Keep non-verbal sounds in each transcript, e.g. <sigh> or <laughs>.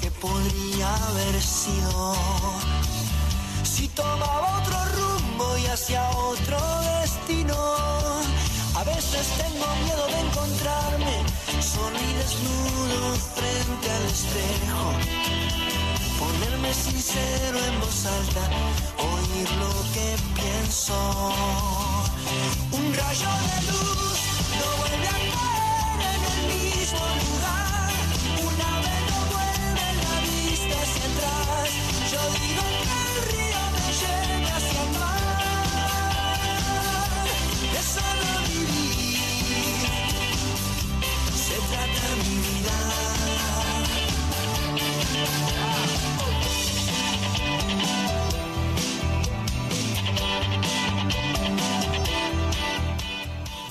que podría haber sido. Si tomaba otro rumbo y hacia otro destino. A veces tengo miedo de encontrarme solo y desnudo frente al espejo. Ponerme sincero en voz alta, oír lo que pienso. Un rayo de luz no vuelve a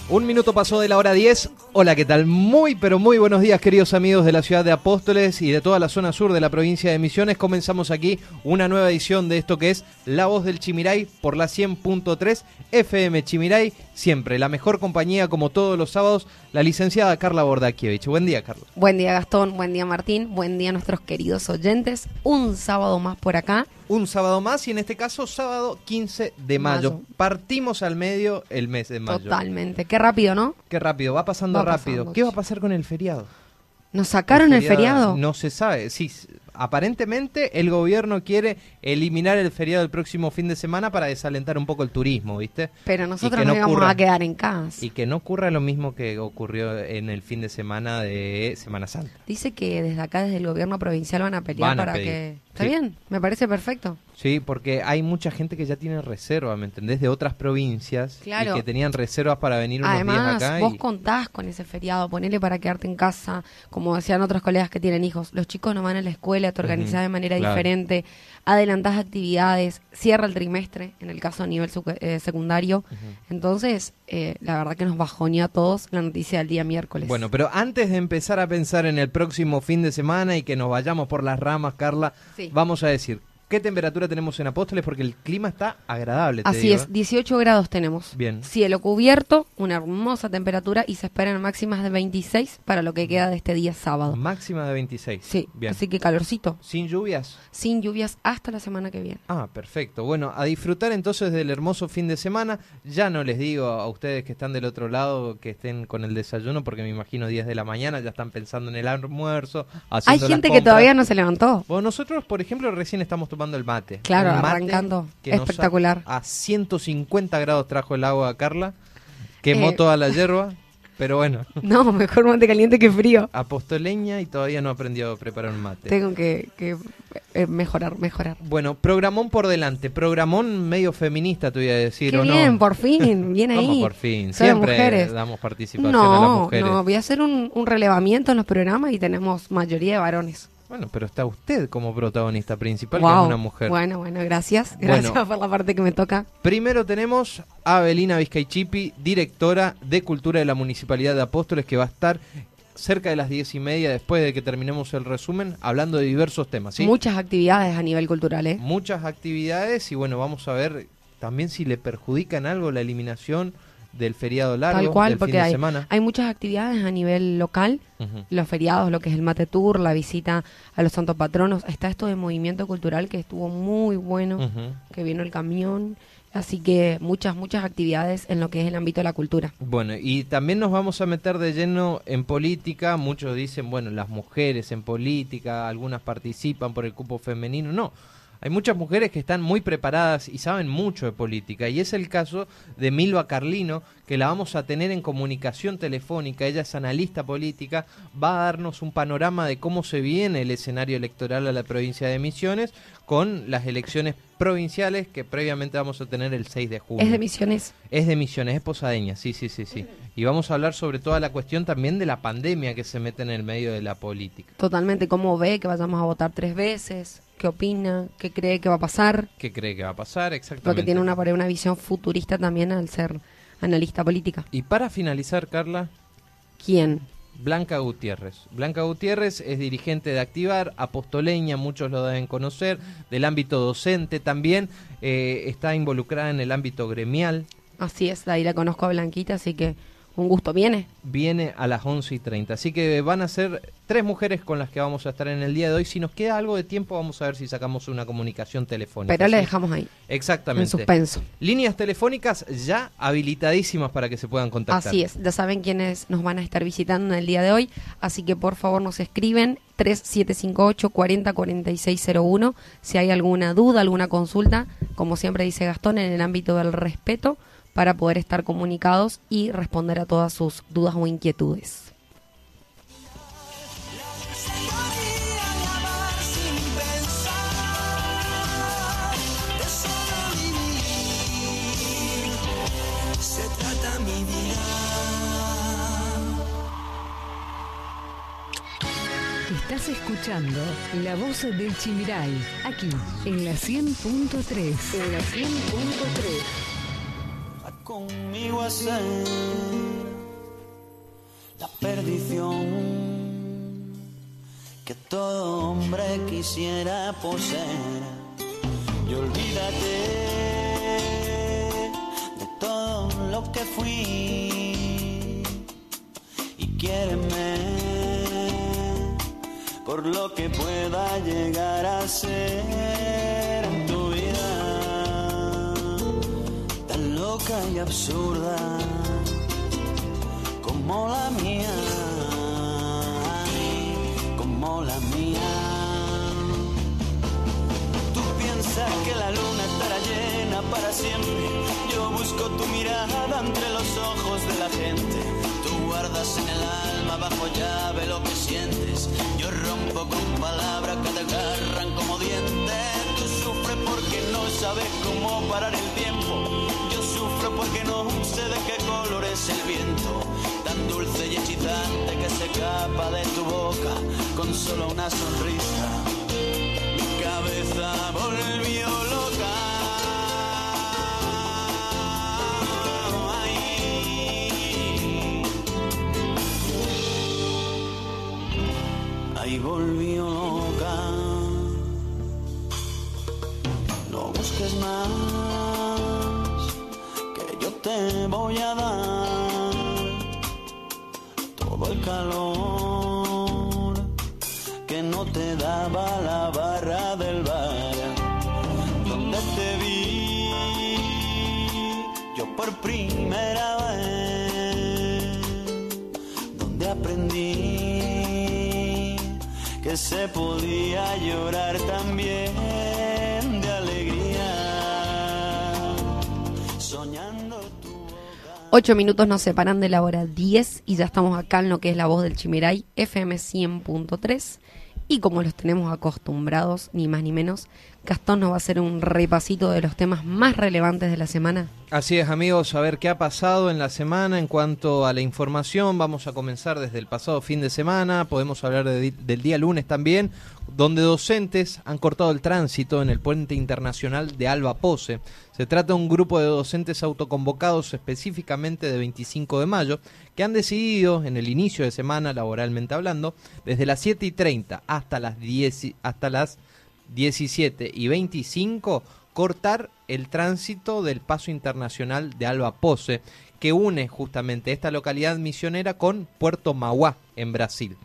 Un minuto pasó de la hora 10. Hola, ¿qué tal? Muy, pero muy buenos días, queridos amigos de la ciudad de Apóstoles y de toda la zona sur de la provincia de Misiones. Comenzamos aquí una nueva edición de esto que es La Voz del Chimiray por la 100.3 FM Chimiray. Siempre la mejor compañía, como todos los sábados, la licenciada Carla Bordakiewicz. Buen día, Carla. Buen día Gastón, buen día Martín, buen día a nuestros queridos oyentes. Un sábado más por acá. Un sábado más y en este caso sábado 15 de mayo. Mayo. Partimos al medio el mes de mayo. Totalmente. Qué rápido, ¿no? Qué rápido, va pasando rápido. ¿Qué va a pasar con el feriado? ¿Nos sacaron el feriado? No se sabe. Sí, aparentemente el gobierno quiere eliminar el feriado el próximo fin de semana para desalentar un poco el turismo, ¿viste? Pero nosotros nos no íbamos ocurra. a quedar en casa. Y que no ocurra lo mismo que ocurrió en el fin de semana de Semana Santa. Dice que desde acá, desde el gobierno provincial, van a pelear Van a para pedir, que... Está sí. bien, me parece perfecto. Sí, porque hay mucha gente que ya tiene reserva, ¿me entendés? De otras provincias Claro. y que tenían reservas para venir unos Además, días acá. vos y- contás con ese feriado, ponele para quedarte en casa, como decían otros colegas que tienen hijos. Los chicos no van a la escuela, te organizás Ujú, de manera claro. diferente, adelantás actividades, cierra el trimestre, en el caso a nivel eh, secundario. Entonces, eh, la verdad que nos bajoneó a todos la noticia del día miércoles. Bueno, pero antes de empezar a pensar en el próximo fin de semana y que nos vayamos por las ramas, Carla, Sí. vamos a decir, ¿qué temperatura tenemos en Apóstoles? Porque el clima está agradable. te Así digo, es, ¿eh? 18 grados tenemos. Bien. Cielo cubierto, una hermosa temperatura y se esperan máximas de 26 para lo que queda de este día sábado. Máxima de 26. Sí, Bien. así que calorcito, ¿Sin lluvias? sin lluvias hasta la semana que viene. Ah, perfecto. Bueno, a disfrutar entonces del hermoso fin de semana. Ya no les digo a ustedes que están del otro lado que estén con el desayuno, porque me imagino 10 de la mañana ya están pensando en el almuerzo. Hay las gente que todavía no se levantó. Bueno, nosotros, por ejemplo, recién estamos tomando el mate. Claro, mate arrancando. que Espectacular. A, a 150 grados trajo el agua a Carla. Quemó Eh. toda la hierba, pero bueno, <laughs> No, mejor mate caliente que frío. apostoleña y todavía no aprendió a preparar un mate. Tengo que, que, eh, mejorar, mejorar. Bueno, programón por delante, programón medio feminista, te voy a decir, Qué ¿o no? bien, por fin, bien ahí. ¿Cómo por fin? Soy Siempre mujeres. damos participación a las No, mujeres. no, voy a hacer un, un relevamiento en los programas y tenemos mayoría de varones. Bueno, pero está usted como protagonista principal, que es una mujer. Bueno, bueno, gracias. Bueno. Gracias por la parte que me toca. Primero tenemos a Abelina Vizcaichipi, directora de Cultura de la Municipalidad de Apóstoles, que va a estar cerca de las diez y media después de que terminemos el resumen, hablando de diversos temas. ¿sí? Muchas actividades a nivel cultural, ¿eh? Muchas actividades y bueno, vamos a ver también si le perjudica en algo la eliminación del feriado largo Tal cual, del porque fin de hay, semana. hay muchas actividades a nivel local, los feriados, lo que es el mate tour, la visita a los santos patronos, está esto de movimiento cultural que estuvo muy bueno, que vino el camión, así que muchas, muchas actividades en lo que es el ámbito de la cultura. Bueno, y también nos vamos a meter de lleno en política. Muchos dicen, bueno, las mujeres en política, algunas participan por el cupo femenino. No, hay muchas mujeres que están muy preparadas y saben mucho de política. Y es el caso de Milva Carlino, que la vamos a tener en comunicación telefónica. Ella es analista política, va a darnos un panorama de cómo se viene el escenario electoral a la provincia de Misiones con las elecciones provinciales que previamente vamos a tener el 6 de junio. Es de misiones. Es de Misiones, es posadeña, sí, sí, sí, sí. Y vamos a hablar sobre toda la cuestión también de la pandemia que se mete en el medio de la política. Totalmente, cómo ve que vayamos a votar tres veces, qué opina, qué cree que va a pasar, ¿Qué cree que va a pasar exactamente? porque tiene una, una visión futurista también al ser analista política. Y para finalizar, Carla, ¿Quién? Blanca Gutiérrez. Blanca Gutiérrez es dirigente de Activar, apostoleña, muchos lo deben conocer, del ámbito docente también, eh, está involucrada en el ámbito gremial. Así es, de ahí la conozco a Blanquita, así que Un gusto, ¿viene? Viene a las 11 y 30. Así que van a ser tres mujeres con las que vamos a estar en el día de hoy. Si nos queda algo de tiempo, vamos a ver si sacamos una comunicación telefónica. Pero le dejamos ahí. Exactamente. En suspenso. Líneas telefónicas ya habilitadísimas para que se puedan contactar. Así es, ya saben quiénes nos van a estar visitando en el día de hoy, así que por favor nos escriben 3758 404601 si hay alguna duda, alguna consulta, como siempre dice Gastón, en el ámbito del respeto para poder estar comunicados y responder a todas sus dudas o inquietudes. Estás escuchando La Voz del Chimiray, aquí, en la 100.3. En la 100.3. Conmigo a ser la perdición que todo hombre quisiera poseer. Y olvídate de todo lo que fui y quiéreme por lo que pueda llegar a ser loca y absurda como la mía, como la mía. Tú piensas que la luna estará llena para siempre. Yo busco tu mirada entre los ojos de la gente. Tú guardas en el alma bajo llave lo que sientes. Yo rompo con palabras que te agarran como dientes. Tú sufres porque no sabes cómo parar el de tu boca con solo una sonrisa. Mi cabeza volvió loca. Ay. Ahí volvió loca. No busques más, que yo te voy a dar primera vez donde aprendí que se podía llorar también de alegría soñando tu Ocho minutos nos separan de la hora 10 y ya estamos acá en lo que es la voz del Chimiray, FM 100.3. Y como los tenemos acostumbrados, ni más ni menos, Gastón nos va a hacer un repasito de los temas más relevantes de la semana. Así es, amigos, a ver qué ha pasado en la semana en cuanto a la información. Vamos a comenzar desde el pasado fin de semana. Podemos hablar de- del día lunes también, donde docentes han cortado el tránsito en el puente internacional de Alba Pose. Se trata de un grupo de docentes autoconvocados específicamente de 25 de mayo, que han decidido en el inicio de semana, laboralmente hablando, desde las 7 y 30 hasta las 10, y- hasta las 17 y 25 cortar el tránsito del paso internacional de Alba Pose, que une justamente esta localidad misionera con Puerto Mauá, en Brasil.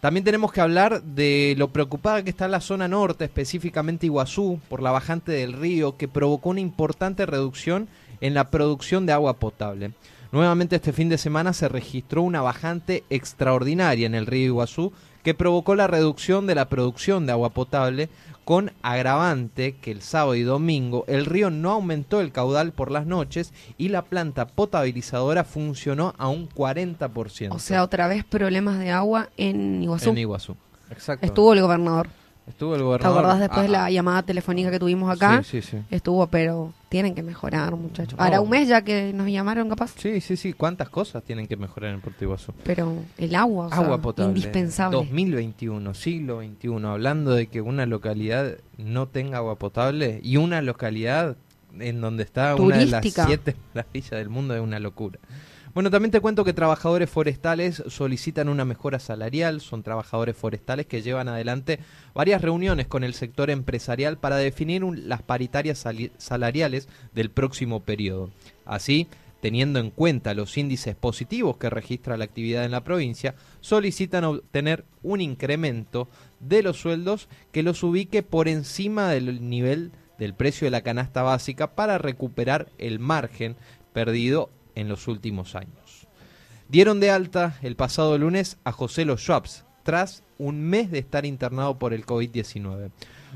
También tenemos que hablar de lo preocupada que está la zona norte, específicamente Iguazú, por la bajante del río, que provocó una importante reducción en la producción de agua potable. Nuevamente este fin de semana se registró una bajante extraordinaria en el río Iguazú que provocó la reducción de la producción de agua potable con agravante que el sábado y domingo el río no aumentó el caudal por las noches y la planta potabilizadora funcionó a un 40%. O sea, otra vez problemas de agua en Iguazú. en Iguazú. Exacto. Estuvo el gobernador. Estuvo el ¿Te gobernador. acordás después de Ah, la llamada telefónica que tuvimos acá? Sí, sí, sí. Estuvo, pero tienen que mejorar, muchachos. No. Hará un mes ya que nos llamaron, capaz. Sí, sí, sí. ¿Cuántas cosas tienen que mejorar en Puerto Iguazú? Pero el agua, o sea, Agua potable. indispensable. 2021, siglo XXI, hablando de que una localidad no tenga agua potable y una localidad en donde está una de las siete <laughs> maravillas del mundo es una locura. Bueno, también te cuento que trabajadores forestales solicitan una mejora salarial. Son trabajadores forestales que llevan adelante varias reuniones con el sector empresarial para definir las paritarias salariales del próximo periodo. Así, teniendo en cuenta los índices positivos que registra la actividad en la provincia, solicitan obtener un incremento de los sueldos que los ubique por encima del nivel del precio de la canasta básica para recuperar el margen perdido en los últimos años. Dieron de alta el pasado lunes a José Los Schwabs tras un mes de estar internado por el COVID-19.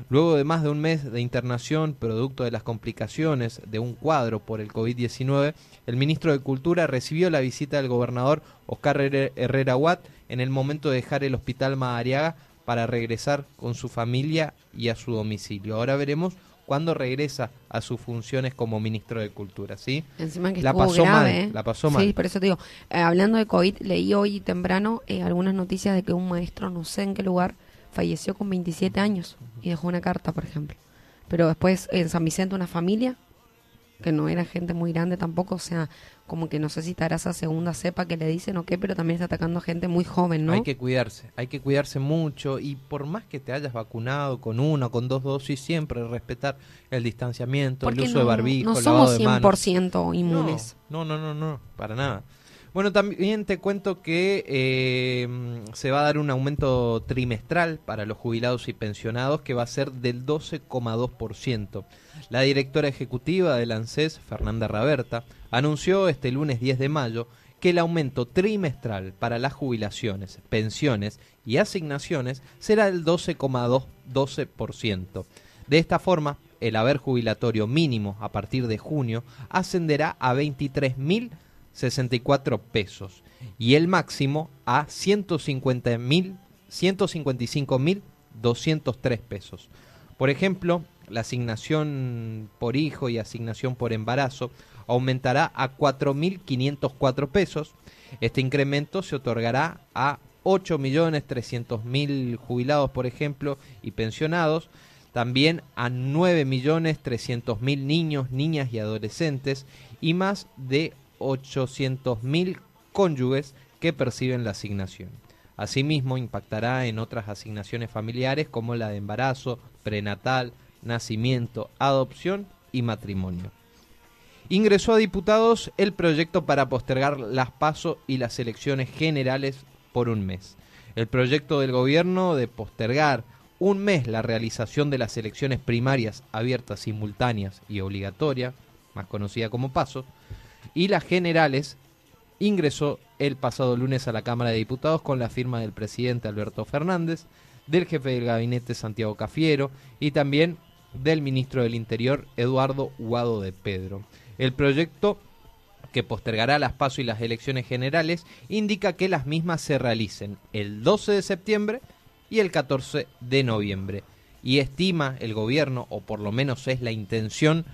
Luego de más de un mes de internación, producto de las complicaciones de un cuadro por el COVID-19, el ministro de Cultura recibió la visita del gobernador Oscar Herrera Watt en el momento de dejar el hospital Madariaga para regresar con su familia y a su domicilio. Ahora veremos cuándo regresa a sus funciones como ministro de Cultura, ¿sí? Encima que la pasó grave, mal, ¿eh? la pasó mal. Sí, por eso te digo, eh, hablando de COVID, leí hoy temprano eh, algunas noticias de que un maestro, no sé en qué lugar, falleció con 27 años y dejó una carta, por ejemplo. Pero después en San Vicente una familia que no era gente muy grande tampoco, o sea, como que no sé si estará esa segunda cepa que le dicen o qué, pero también está atacando a gente muy joven, ¿no? Hay que cuidarse, hay que cuidarse mucho y por más que te hayas vacunado con una o con dos dosis, siempre respetar el distanciamiento, Porque el uso no, de barbijo, no somos de manos. 100% inmunes. No, no, no, no, para nada. Bueno, también te cuento que eh, se va a dar un aumento trimestral para los jubilados y pensionados que va a ser del 12,2%. La directora ejecutiva del ANSES, Fernanda Raberta, anunció este lunes 10 de mayo que el aumento trimestral para las jubilaciones, pensiones y asignaciones será del 12,12%. De esta forma, el haber jubilatorio mínimo a partir de junio ascenderá a 23.064 pesos y el máximo a 150.000 155.203 pesos. Por ejemplo, la asignación por hijo y asignación por embarazo aumentará a 4.504 pesos. Este incremento se otorgará a 8.300.000 jubilados, por ejemplo, y pensionados, también a 9.300.000 niños, niñas y adolescentes y más de 800.000 cónyuges que perciben la asignación. Asimismo, impactará en otras asignaciones familiares como la de embarazo, prenatal, nacimiento, adopción y matrimonio. Ingresó a diputados el proyecto para postergar las PASO y las elecciones generales por un mes. El proyecto del gobierno de postergar un mes la realización de las elecciones primarias abiertas, simultáneas y obligatorias, más conocida como PASO, y las generales ingresó el pasado lunes a la Cámara de Diputados con la firma del presidente Alberto Fernández, del jefe del gabinete Santiago Cafiero y también del ministro del Interior Eduardo Guado de Pedro. El proyecto que postergará las pasos y las elecciones generales indica que las mismas se realicen el 12 de septiembre y el 14 de noviembre. Y estima el gobierno, o por lo menos es la intención,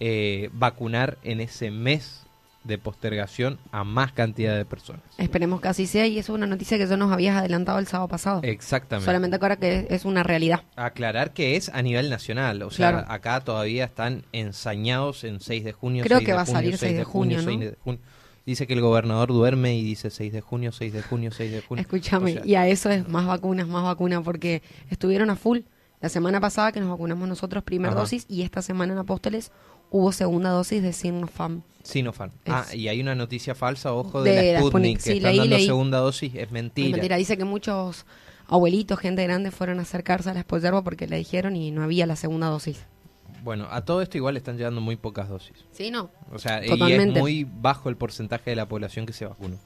eh, vacunar en ese mes de postergación a más cantidad de personas. Esperemos que así sea y eso es una noticia que ya nos habías adelantado el sábado pasado. Exactamente. Solamente ahora que es, una realidad. Aclarar que es a nivel nacional, o sea, Claro. acá todavía están ensañados en 6 de junio. Creo 6 que de va a salir 6 de junio, 6 ¿no? de junio. Dice que el gobernador duerme y dice 6 de junio, 6 de junio, 6 de junio. Escúchame, O sea, y a eso es más vacunas, más vacunas, porque estuvieron a full. La semana pasada que nos vacunamos nosotros primera dosis y esta semana en Apóstoles hubo segunda dosis de Sinopharm. Sinopharm. Es- Ah, y hay una noticia falsa, ojo, de, De la la Sputnik, que están leí, dando leí. segunda dosis, es Es mentira. mentira, dice que muchos abuelitos, gente grande, fueron a acercarse a la Spoyerba porque le dijeron y no había la segunda dosis. Bueno, a todo esto igual están llegando muy pocas dosis. Sí, no. O sea, y es muy bajo el porcentaje de la población que se vacunó.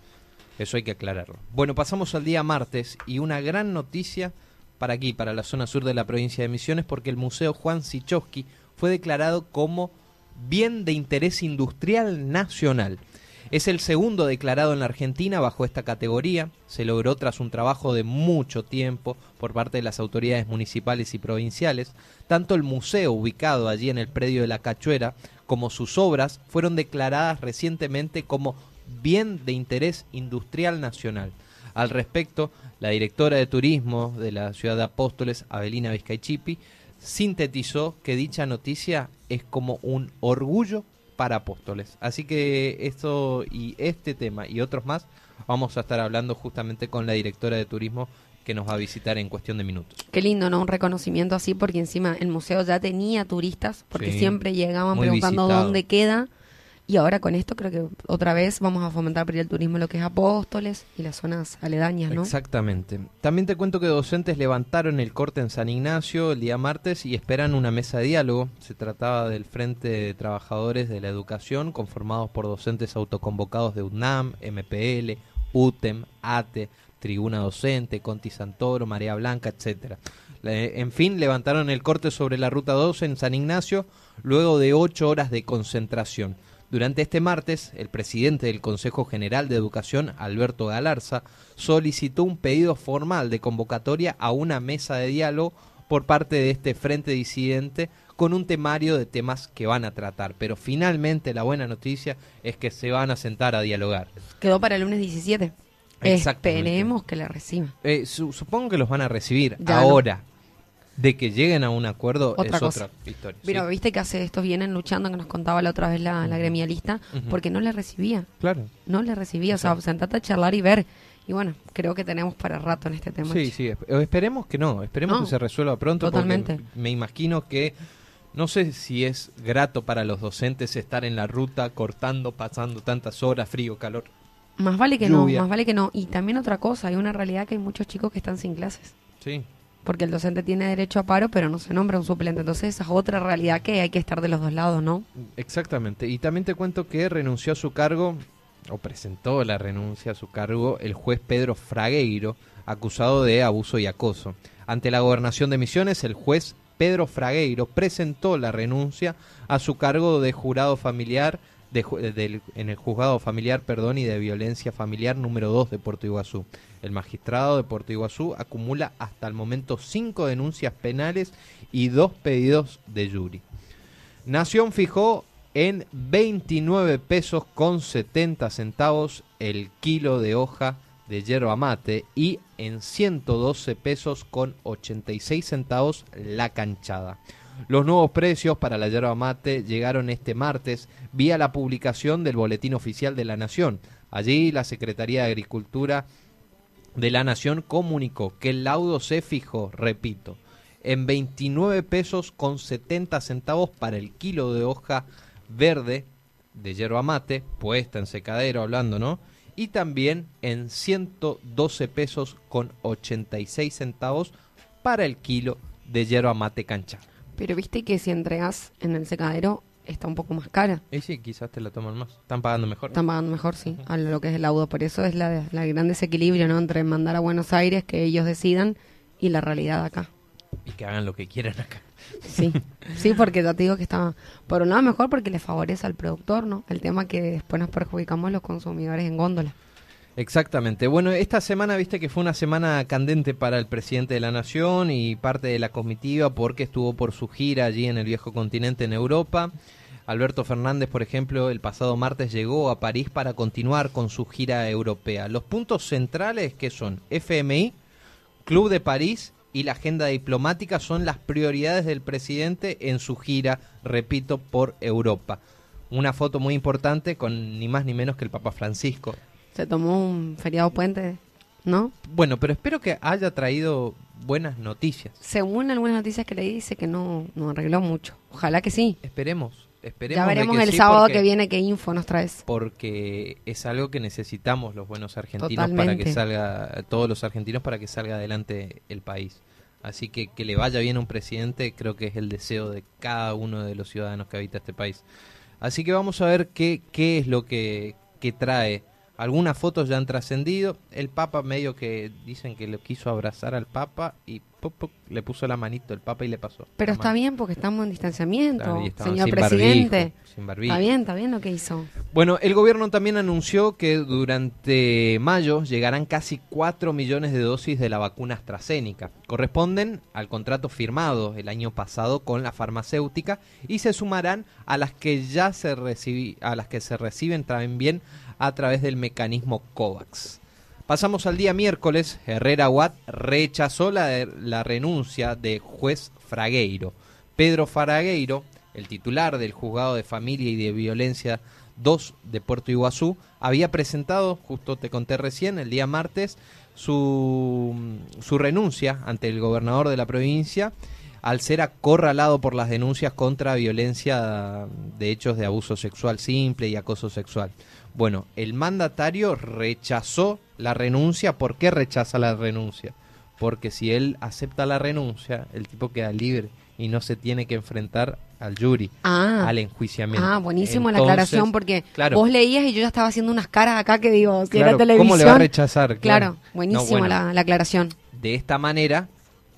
Eso hay que aclararlo. Bueno, pasamos al día martes y una gran noticia para aquí, para la zona sur de la provincia de Misiones, porque el Museo Juan Sichowski fue declarado como bien de interés industrial nacional. Es el segundo declarado en la Argentina bajo esta categoría. Se logró tras un trabajo de mucho tiempo por parte de las autoridades municipales y provinciales. Tanto el museo ubicado allí en el predio de la Cachuera como sus obras fueron declaradas recientemente como bien de interés industrial nacional. Al respecto, la directora de turismo de la ciudad de Apóstoles, Avelina Vizcaichipi, sintetizó que dicha noticia es como un orgullo para Apóstoles. Así que esto y este tema y otros más vamos a estar hablando justamente con la directora de turismo que nos va a visitar en cuestión de minutos. Qué lindo, ¿no? Un reconocimiento así porque encima el museo ya tenía turistas porque Sí, siempre llegaban preguntando visitado. dónde queda Y ahora con esto creo que otra vez vamos a fomentar el turismo lo que es Apóstoles y las zonas aledañas, ¿no? Exactamente. También te cuento que docentes levantaron el corte en San Ignacio el día martes y esperan una mesa de diálogo. Se trataba del Frente de Trabajadores de la Educación, conformados por docentes autoconvocados de UNAM, MPL, UTEM, ATE, Tribuna Docente, Conti Santoro, María Blanca, etcétera. En fin, levantaron el corte sobre la Ruta 2 en San Ignacio luego de ocho horas de concentración. Durante este martes, el presidente del Consejo General de Educación, Alberto Galarza, solicitó un pedido formal de convocatoria a una mesa de diálogo por parte de este frente disidente con un temario de temas que van a tratar. Pero finalmente la buena noticia es que se van a sentar a dialogar. Quedó para el lunes 17. Exactamente. Esperemos que la reciba. Eh, su- supongo que los van a recibir Ya ahora. De que lleguen a un acuerdo Otra es cosa. otra historia. Pero sí. viste que hace estos vienen luchando, que nos contaba la otra vez la, la gremialista, porque no le recibía. Claro. No le recibía. O sea, Exacto. sentate a charlar y ver. Y bueno, creo que tenemos para rato en este tema. Sí, sí, esp- esperemos que no, esperemos No, que se resuelva pronto. porque totalmente. me imagino que no sé si es grato para los docentes estar en la ruta cortando, pasando tantas horas, frío, calor. Más vale que Lluvia. no, más vale que no. Y también otra cosa, hay una realidad que hay muchos chicos que están sin clases. Sí, Porque el docente tiene derecho a paro, pero no se nombra un suplente. Entonces esa es otra realidad que hay que estar de los dos lados, ¿no? exactamente. Y también te cuento que renunció a su cargo, o presentó la renuncia a su cargo, el juez Pedro Fragueiro, acusado de abuso y acoso. Ante la gobernación de Misiones, el juez Pedro Fragueiro presentó la renuncia a su cargo de jurado familiar de en el juzgado familiar perdón y de violencia familiar número 2 de Puerto Iguazú. El magistrado de Puerto Iguazú acumula hasta el momento cinco denuncias penales y dos pedidos de jury. Nación fijó en 29 pesos con 70 centavos el kilo de hoja de yerba mate y en 112 pesos con 86 centavos la canchada. Los nuevos precios para la yerba mate llegaron este martes vía la publicación del Boletín Oficial de la Nación. Allí la Secretaría de Agricultura de la Nación comunicó que el laudo se fijó, repito, en 29 pesos con 70 centavos para el kilo de hoja verde de yerba mate, puesta en secadero hablando, ¿no? Y también en 112 pesos con 86 centavos para el kilo de yerba mate cancha. Pero viste que si entregas en el secadero está un poco más cara. Y sí, quizás te la toman más. Están pagando mejor. Están pagando mejor, sí, a lo que es el laudo. Por eso es la, la gran desequilibrio, ¿no? Entre mandar a Buenos Aires, que ellos decidan, y la realidad acá. Y que hagan lo que quieran acá. Sí, <laughs> sí, porque ya te digo que está, por un lado mejor porque le favorece al productor, ¿no? El tema que después nos perjudicamos los consumidores en góndola. Exactamente. Bueno, esta semana viste que fue una semana candente para el presidente de la Nación y parte de la comitiva porque estuvo por su gira allí en el viejo continente en Europa. Alberto Fernández, por ejemplo, el pasado martes llegó a París para continuar con su gira europea. Los puntos centrales que son FMI, Club de París y la agenda diplomática son las prioridades del presidente en su gira, repito, por Europa. Una foto muy importante con ni más ni menos que el Papa Francisco. Se tomó un feriado puente, ¿no? Bueno, pero espero que haya traído buenas noticias. Según algunas noticias que leí, dice que no, no arregló mucho. Ojalá que sí. Esperemos, esperemos. Ya veremos que el sí, sábado porque- que viene qué info nos traes. Porque es algo que necesitamos los buenos argentinos para que salga, todos los argentinos para que salga adelante el país. Así que que le vaya bien a un presidente creo que es el deseo de cada uno de los ciudadanos que habita este país. Así que vamos a ver qué, qué es lo que, que trae. Algunas fotos ya han trascendido. El Papa medio que dicen que lo quiso abrazar al Papa y pop, pop, le puso la manito el Papa y le pasó. Pero está bien porque estamos en distanciamiento, señor presidente. barbijo, sin barbijo. Está bien, está bien lo que hizo. Bueno, el gobierno también anunció que durante mayo llegarán casi 4 millones de dosis de la vacuna AstraZeneca. Corresponden al contrato firmado el año pasado con la farmacéutica y se sumarán a las que ya se recibi- a las que se reciben también a través del mecanismo COVAX. Pasamos al día miércoles. Herrera Watt rechazó la, renuncia de juez Fragueiro. Pedro Fragueiro, el titular del juzgado de familia y de violencia 2 de Puerto Iguazú, había presentado, justo te conté recién, el día martes, su, su renuncia ante el gobernador de la provincia al ser acorralado por las denuncias contra violencia de hechos de abuso sexual simple y acoso sexual. Bueno, el mandatario rechazó la renuncia. ¿Por qué rechaza la renuncia? Porque si él acepta la renuncia, el tipo queda libre y no se tiene que enfrentar al jury, Ah. al enjuiciamiento. Ah, buenísimo la aclaración porque claro, vos leías y yo ya estaba haciendo unas caras acá que digo, si claro, era televisión. ¿Cómo le va a rechazar? Claro, No, bueno, la, la aclaración. De esta manera,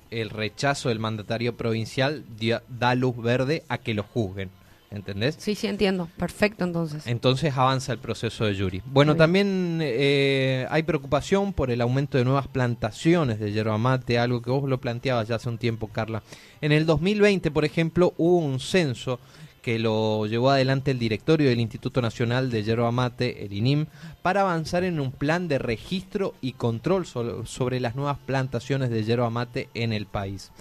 el rechazo del mandatario provincial dio- da luz verde a que lo juzguen. ¿Entendés? Sí, sí, entiendo. Perfecto, entonces. Entonces avanza el proceso de jury. Bueno, también eh, hay preocupación por el aumento de nuevas plantaciones de yerba mate, algo que vos lo planteabas ya hace un tiempo, Carla. En el 2020, por ejemplo, hubo un censo que lo llevó adelante el directorio del Instituto Nacional de Yerba Mate, el INIM, para avanzar en un plan de registro y control so- sobre las nuevas plantaciones de yerba mate en el país.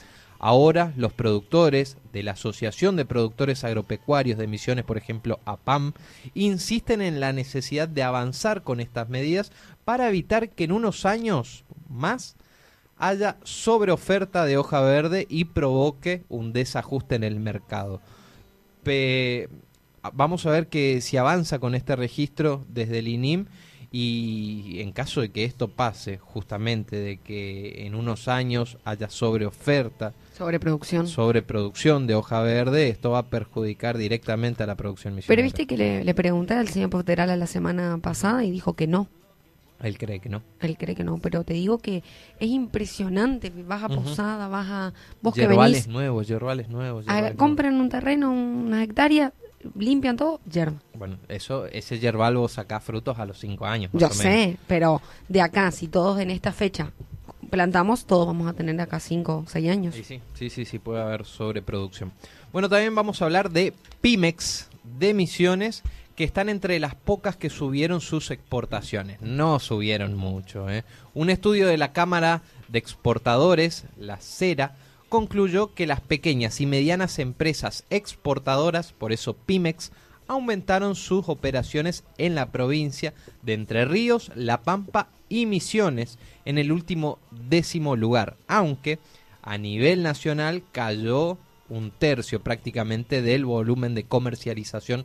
Ahora los productores de la Asociación de Productores Agropecuarios de Misiones, por ejemplo, APAM, insisten en la necesidad de avanzar con estas medidas para evitar que en unos años más haya sobreoferta de hoja verde y provoque un desajuste en el mercado. Vamos a ver que si avanza con este registro desde el INIM y en caso de que esto pase, justamente de que en unos años haya sobreoferta, Sobreproducción. sobreproducción de hoja verde, esto va a perjudicar directamente a la producción misionera. Pero viste que le, le pregunté al señor Poteral la semana pasada y dijo que no. Él cree que no. Él cree que no, pero te digo que es impresionante. Vas a. Posada, vas a... Vos que Yerbales venís, nuevos, yerbales nuevos. a- compran un terreno, una hectárea, limpian todo, yerba. Bueno, eso, ese yerbal vos sacás frutos a los cinco años. más Yo o menos. sé, pero de acá, si todos en esta fecha plantamos, todos vamos a tener acá 5 o 6 años. Sí, sí, sí, sí, puede haber sobreproducción. Bueno, también vamos a hablar de Pimex de Misiones, que están entre las pocas que subieron sus exportaciones. No subieron mucho. ¿eh? Un estudio de la Cámara de Exportadores, la CERA, concluyó que las pequeñas y medianas empresas exportadoras, por eso Pimex, aumentaron sus operaciones en la provincia de Entre Ríos, La Pampa y Misiones en el último décimo lugar, aunque a nivel nacional cayó un tercio prácticamente del volumen de comercialización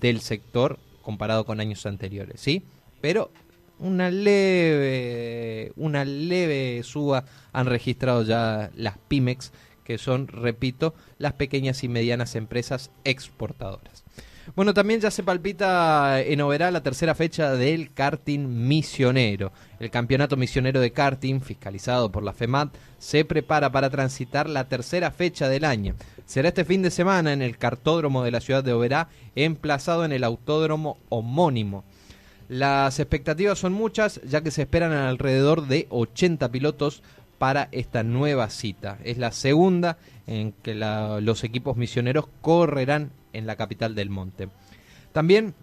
del sector comparado con años anteriores, ¿sí? Pero una leve una leve suba han registrado ya las Pymex, que son, repito, las pequeñas y medianas empresas exportadoras. Bueno, también ya se palpita en Oberá la tercera fecha del karting misionero. El campeonato misionero de karting, fiscalizado por la FEMAT, se prepara para transitar la tercera fecha del año. Será este fin de semana en el cartódromo de la ciudad de Oberá, emplazado en el autódromo homónimo. Las expectativas son muchas, ya que se esperan alrededor de 80 pilotos para esta nueva cita. Es la segunda en que los equipos misioneros correrán en la capital del monte. También,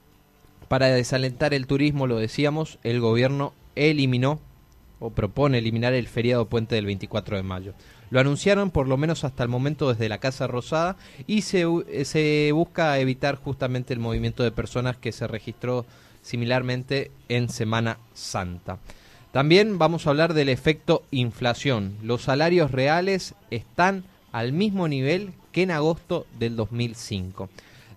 para desalentar el turismo, lo decíamos, el gobierno eliminó o propone eliminar el feriado puente del 24 de mayo. Lo anunciaron por lo menos hasta el momento desde la Casa Rosada y se, se busca evitar justamente el movimiento de personas que se registró similarmente en Semana Santa. También vamos a hablar del efecto inflación. Los salarios reales están al mismo nivel que en agosto del 2005.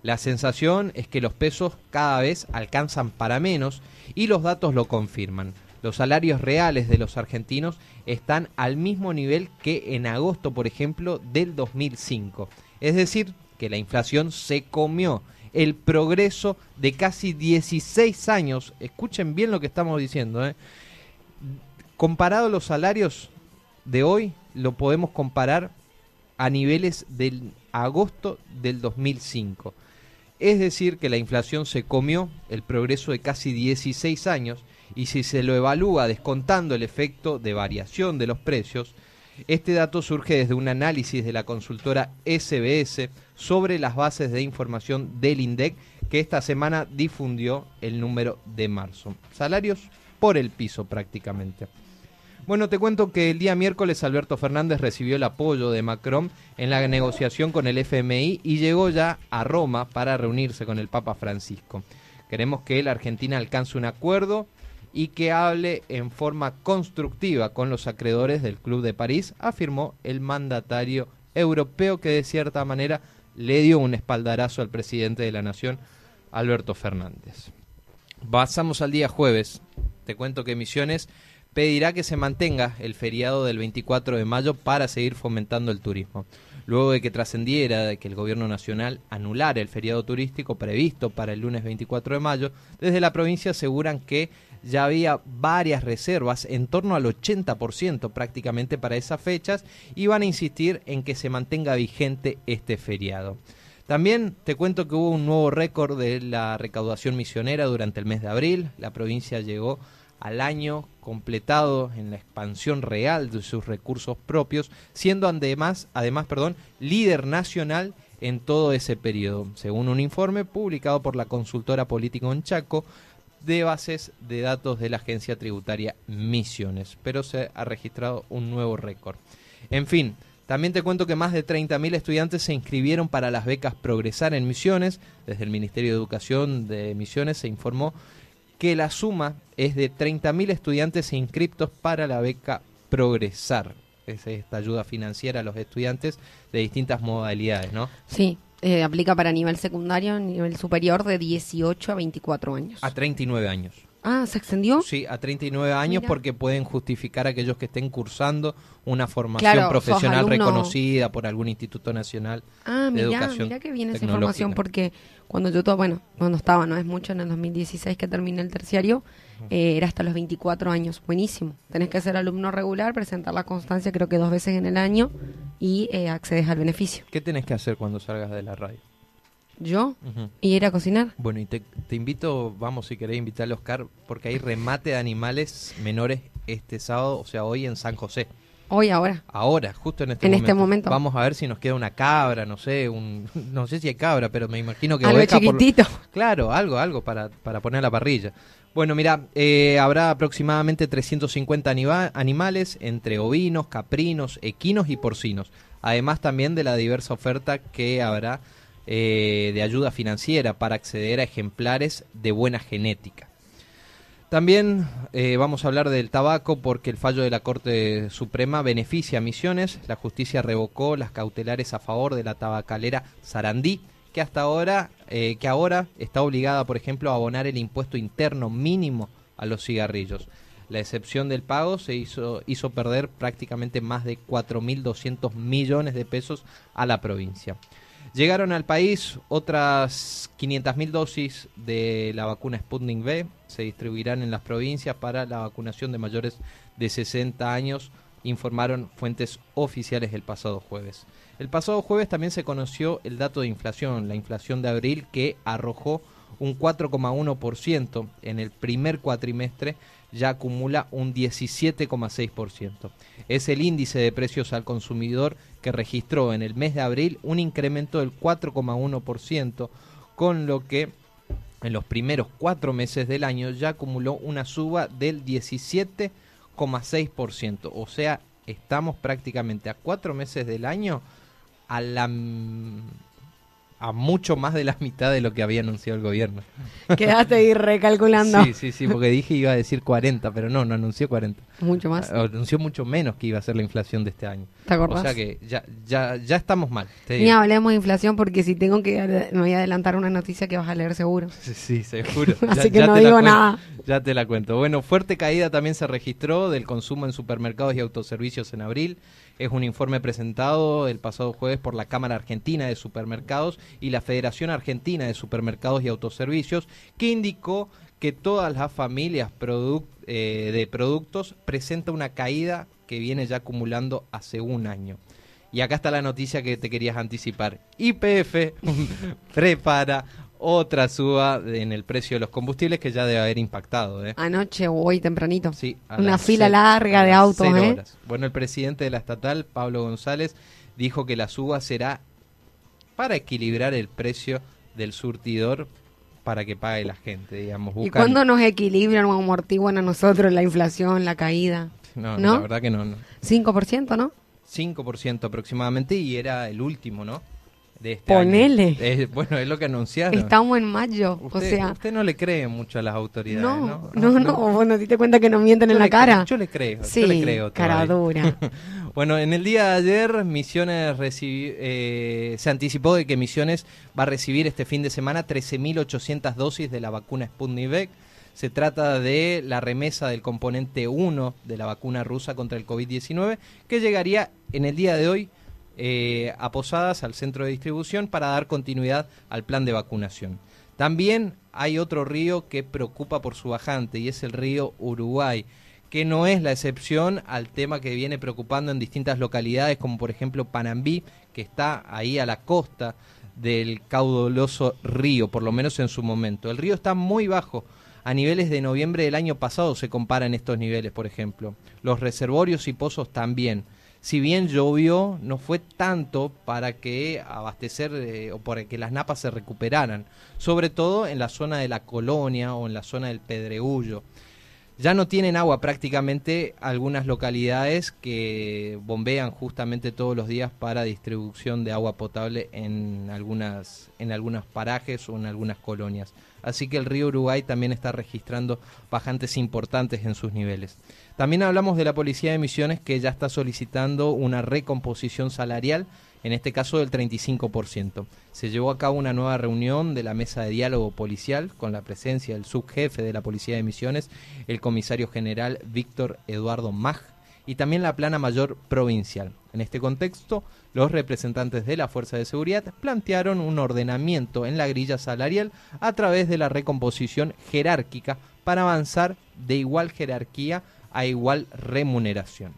La sensación es que los pesos cada vez alcanzan para menos y los datos lo confirman. Los salarios reales de los argentinos están al mismo nivel que en agosto, por ejemplo, del 2005. Es decir, que la inflación se comió el progreso de casi 16 años. Escuchen bien lo que estamos diciendo. ¿eh? Comparado los salarios de hoy, lo podemos comparar a niveles del agosto del 2005. Es decir, que la inflación se comió el progreso de casi 16 años y si se lo evalúa descontando el efecto de variación de los precios, este dato surge desde un análisis de la consultora SBS sobre las bases de información del INDEC que esta semana difundió el número de marzo. Salarios por el piso prácticamente. Bueno, te cuento que el día miércoles Alberto Fernández recibió el apoyo de Macron en la negociación con el FMI y llegó ya a Roma para reunirse con el Papa Francisco. Queremos que la Argentina alcance un acuerdo y que hable en forma constructiva con los acreedores del Club de París, afirmó el mandatario europeo que de cierta manera le dio un espaldarazo al presidente de la Nación, Alberto Fernández. Pasamos al día jueves. Te cuento que Misiones pedirá que se mantenga el feriado del 24 de mayo para seguir fomentando el turismo. Luego de que trascendiera que el gobierno nacional anulara el feriado turístico previsto para el lunes 24 de mayo, desde la provincia aseguran que ya había varias reservas, en torno al 80% prácticamente para esas fechas, y van a insistir en que se mantenga vigente este feriado. También te cuento que hubo un nuevo récord de la recaudación misionera durante el mes de abril. La provincia llegó al año completado en la expansión real de sus recursos propios, siendo además, además perdón, líder nacional en todo ese periodo, según un informe publicado por la consultora política en Chaco de bases de datos de la agencia tributaria Misiones, pero se ha registrado un nuevo récord. En fin, también te cuento que más de 30.000 estudiantes se inscribieron para las becas Progresar en Misiones. Desde el Ministerio de Educación de Misiones se informó que la suma es de 30.000 estudiantes inscriptos para la beca Progresar. Es esta ayuda financiera a los estudiantes de distintas modalidades, ¿no? Sí, eh, aplica para nivel secundario, nivel superior de 18 a 24 años. A 39 años. Ah, ¿se extendió? Sí, a 39 años Mira. porque pueden justificar a aquellos que estén cursando una formación Claro, profesional reconocida por algún instituto nacional Ah, de mira, educación mira que viene esa información porque cuando yo, to- bueno, cuando estaba, no es mucho, en el 2016 que terminé el terciario, eh, era hasta los 24 años. Buenísimo. Tenés que ser alumno regular, presentar la constancia creo que dos veces en el año y eh, accedes al beneficio. ¿Qué tenés que hacer cuando salgas de la radio? Yo, y ir a cocinar. Bueno, y te, te invito, vamos si querés invitar a Oscar, porque hay remate de animales menores este sábado, o sea, hoy en San José. Hoy, ahora. Ahora, justo en este En momento. este momento. Vamos a ver si nos queda una cabra, no sé, un, <laughs> no sé si hay cabra, pero me imagino que Algo oveja por- chiquitito. Claro, algo, algo para, para poner a la parrilla. Bueno, mira, eh, habrá aproximadamente 350 aniva- animales entre ovinos, caprinos, equinos y porcinos. Además también de la diversa oferta que habrá eh, de ayuda financiera para acceder a ejemplares de buena genética. También eh, vamos a hablar del tabaco porque el fallo de la Corte Suprema beneficia a Misiones. La justicia revocó las cautelares a favor de la tabacalera Sarandí, que hasta ahora, eh, que ahora está obligada, por ejemplo, a abonar el impuesto interno mínimo a los cigarrillos. La excepción del pago se hizo, hizo perder prácticamente más de 4.200 millones de pesos a la provincia. Llegaron al país otras 500.000 dosis de la vacuna Sputnik V. Se distribuirán en las provincias para la vacunación de mayores de 60 años, informaron fuentes oficiales el pasado jueves. El pasado jueves también se conoció el dato de inflación, la inflación de abril que arrojó un 4,1% en el primer cuatrimestre, ya acumula un 17,6%. Es el índice de precios al consumidor que registró en el mes de abril un incremento del 4,1%, con lo que en los primeros cuatro meses del año ya acumuló una suba del 17,6%. O sea, estamos prácticamente a cuatro meses del año a la a mucho más de la mitad de lo que había anunciado el gobierno. Quedaste ahí recalculando. Sí, sí, sí, porque dije iba a decir 40, pero no, no anunció 40. Mucho más. Anunció mucho menos que iba a ser la inflación de este año. ¿Te acordás? O sea que ya, ya, ya estamos mal. Ni hablemos de inflación porque si tengo que me voy a adelantar una noticia que vas a leer seguro. <laughs> Sí, sí, seguro. <laughs> Así que no digo nada. Ya te la cuento. Bueno, fuerte caída también se registró del consumo en supermercados y autoservicios en abril. Es un informe presentado el pasado jueves por la Cámara Argentina de Supermercados y la Federación Argentina de Supermercados y Autoservicios, que indicó que todas las familias eh, de productos presenta una caída que viene ya acumulando hace un año. Y acá está la noticia que te querías anticipar. YPF <laughs> prepara otra suba en el precio de los combustibles que ya debe haber impactado. ¿eh? Anoche o hoy tempranito. Sí, Una fila larga de autos, ¿eh? horas. Bueno, el presidente de la estatal, Pablo González, dijo que la suba será para equilibrar el precio del surtidor para que pague la gente, digamos. ¿Y cuándo nos equilibran o amortiguan a nosotros la inflación, la caída? No, ¿no? la verdad que no, no. 5%, ¿no? 5% aproximadamente y era el último, ¿no? De este año. Ponele. Bueno, es lo que anunciaron. Estamos en mayo, o Usted, sea... usted no le cree mucho a las autoridades, No, ¿no? no, no, no te diste cuenta que nos mienten Yo en la cara. yo le creo, Sí, yo le creo. cara dura. <laughs> Bueno, en el día de ayer Misiones recibi- eh, se anticipó de que Misiones va a recibir este fin de semana 13.800 dosis de la vacuna Sputnik V. Se trata de la remesa del componente 1 de la vacuna rusa contra el COVID-19 que llegaría en el día de hoy eh, a Posadas, al centro de distribución, para dar continuidad al plan de vacunación. También hay otro río que preocupa por su bajante y es el río Uruguay que no es la excepción al tema que viene preocupando en distintas localidades, como por ejemplo Panambí, que está ahí a la costa del caudaloso río, por lo menos en su momento. El río está muy bajo. A niveles de noviembre del año pasado se comparan estos niveles, por ejemplo. Los reservorios y pozos también. Si bien llovió, no fue tanto para que abastecer eh, o para que las napas se recuperaran, sobre todo en la zona de la colonia o en la zona del Pedregullo. Ya no tienen agua prácticamente algunas localidades que bombean justamente todos los días para distribución de agua potable en algunas en algunos parajes o en algunas colonias. Así que el río Uruguay también está registrando bajantes importantes en sus niveles. También hablamos de la Policía de Misiones que ya está solicitando una recomposición salarial, en este caso del 35%. Se llevó a cabo una nueva reunión de la mesa de diálogo policial con la presencia del subjefe de la Policía de Misiones, el comisario general Víctor Eduardo Mag, y también la plana mayor provincial. En este contexto, los representantes de la Fuerza de Seguridad plantearon un ordenamiento en la grilla salarial a través de la recomposición jerárquica para avanzar de igual jerarquía a igual remuneración.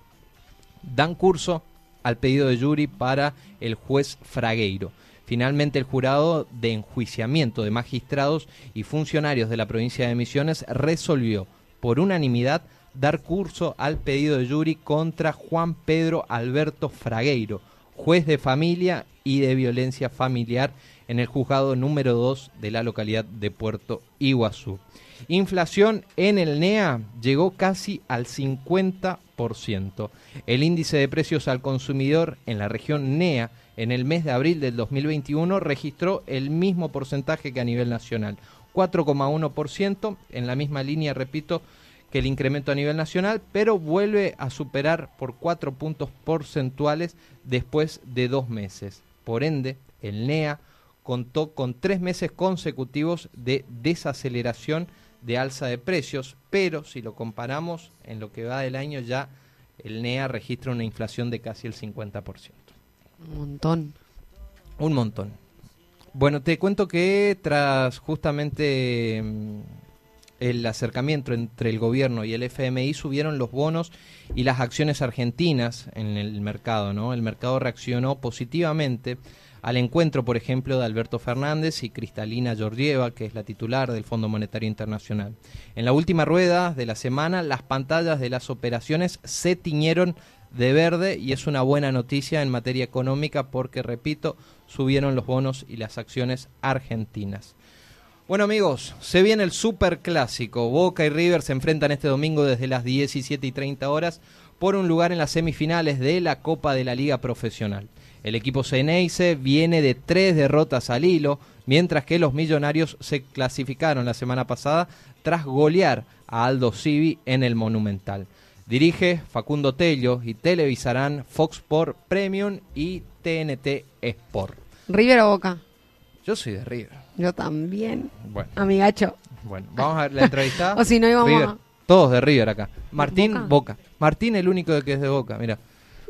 Dan curso al pedido de jury para el juez Fragueiro. Finalmente, el jurado de enjuiciamiento de magistrados y funcionarios de la provincia de Misiones resolvió, por unanimidad, dar curso al pedido de jury contra Juan Pedro Alberto Fragueiro, juez de familia y de violencia familiar en el juzgado número 2 de la localidad de Puerto Iguazú. Inflación en el NEA llegó casi al 50%. El índice de precios al consumidor en la región NEA en el mes de abril del 2021 registró el mismo porcentaje que a nivel nacional, 4,1%, en la misma línea, repito, que el incremento a nivel nacional, pero vuelve a superar por 4 puntos porcentuales después de dos meses. Por ende, el NEA contó con tres meses consecutivos de desaceleración de alza de precios, pero si lo comparamos en lo que va del año ya el NEA registra una inflación de casi el 50%. Un montón. Un montón. Bueno, te cuento que tras justamente mm, el acercamiento entre el gobierno y el FMI subieron los bonos y las acciones argentinas en el mercado, ¿no? El mercado reaccionó positivamente al encuentro, por ejemplo, de Alberto Fernández y Cristalina Georgieva, que es la titular del Fondo Monetario Internacional. En la última rueda de la semana, las pantallas de las operaciones se tiñeron de verde y es una buena noticia en materia económica porque, repito, subieron los bonos y las acciones argentinas. Bueno amigos, se viene el super clásico. Boca y River se enfrentan este domingo desde las 17 y 30 horas por un lugar en las semifinales de la Copa de la Liga Profesional. El equipo Ceneice viene de tres derrotas al hilo, mientras que los millonarios se clasificaron la semana pasada tras golear a Aldo Civi en el Monumental. Dirige Facundo Tello y televisarán Fox Sport Premium y TNT Sport. ¿River o Boca? Yo soy de River. Yo también. Bueno, Amigacho. bueno, vamos a ver la entrevista. <laughs> O si no, íbamos River. a- Todos de River acá. Martín, ¿Boca? Boca. Martín, el único de que es de Boca, mira.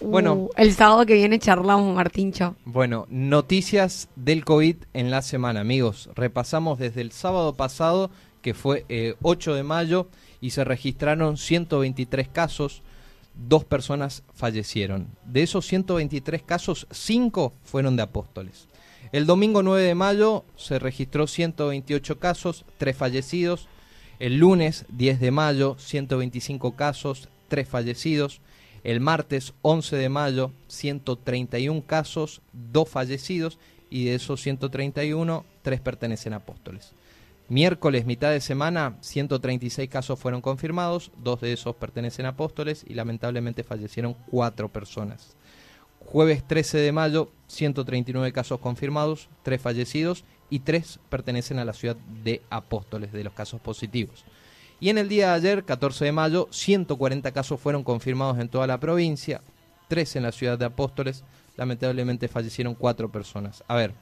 Bueno. Uh, el sábado que viene charlamos, Martincho. Bueno, noticias del COVID en la semana, amigos. Repasamos desde el sábado pasado, que fue eh, 8 de mayo, y se registraron 123 casos, dos personas fallecieron. De esos 123 casos, 5 fueron de apóstoles. El domingo 9 de mayo se registró 128 casos, 3 fallecidos. El lunes 10 de mayo, 125 casos, 3 fallecidos. El martes 11 de mayo, 131 casos, 2 fallecidos y de esos 131, 3 pertenecen a apóstoles. Miércoles, mitad de semana, 136 casos fueron confirmados, dos de esos pertenecen a apóstoles y lamentablemente fallecieron 4 personas. Jueves 13 de mayo, 139 casos confirmados, 3 fallecidos y 3 pertenecen a la ciudad de Apóstoles de los casos positivos. Y en el día de ayer, 14 de mayo, 140 casos fueron confirmados en toda la provincia, 3 en la ciudad de Apóstoles, lamentablemente fallecieron 4 personas. A ver,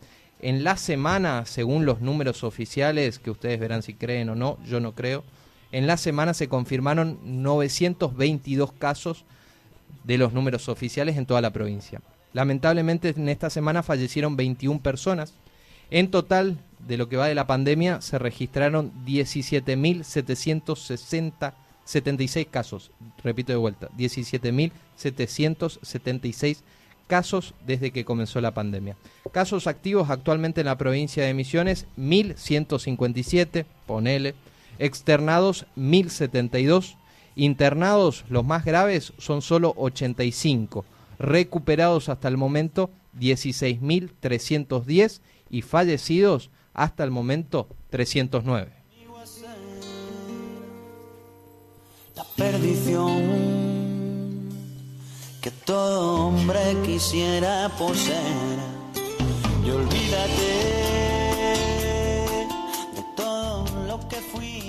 en la semana, según los números oficiales, que ustedes verán si creen o no, yo no creo, en la semana se confirmaron 922 casos de los números oficiales en toda la provincia. Lamentablemente en esta semana fallecieron 21 personas. En total, de lo que va de la pandemia, se registraron 17.776 casos. Repito de vuelta, 17.776 casos desde que comenzó la pandemia. Casos activos actualmente en la provincia de Misiones, 1.157, ponele. Externados, 1.072. Internados, los más graves, son solo 85. Recuperados hasta el momento, 16.310. Y fallecidos, hasta el momento, 309. La perdición que todo hombre quisiera poseer. Y olvídate de todo lo que fui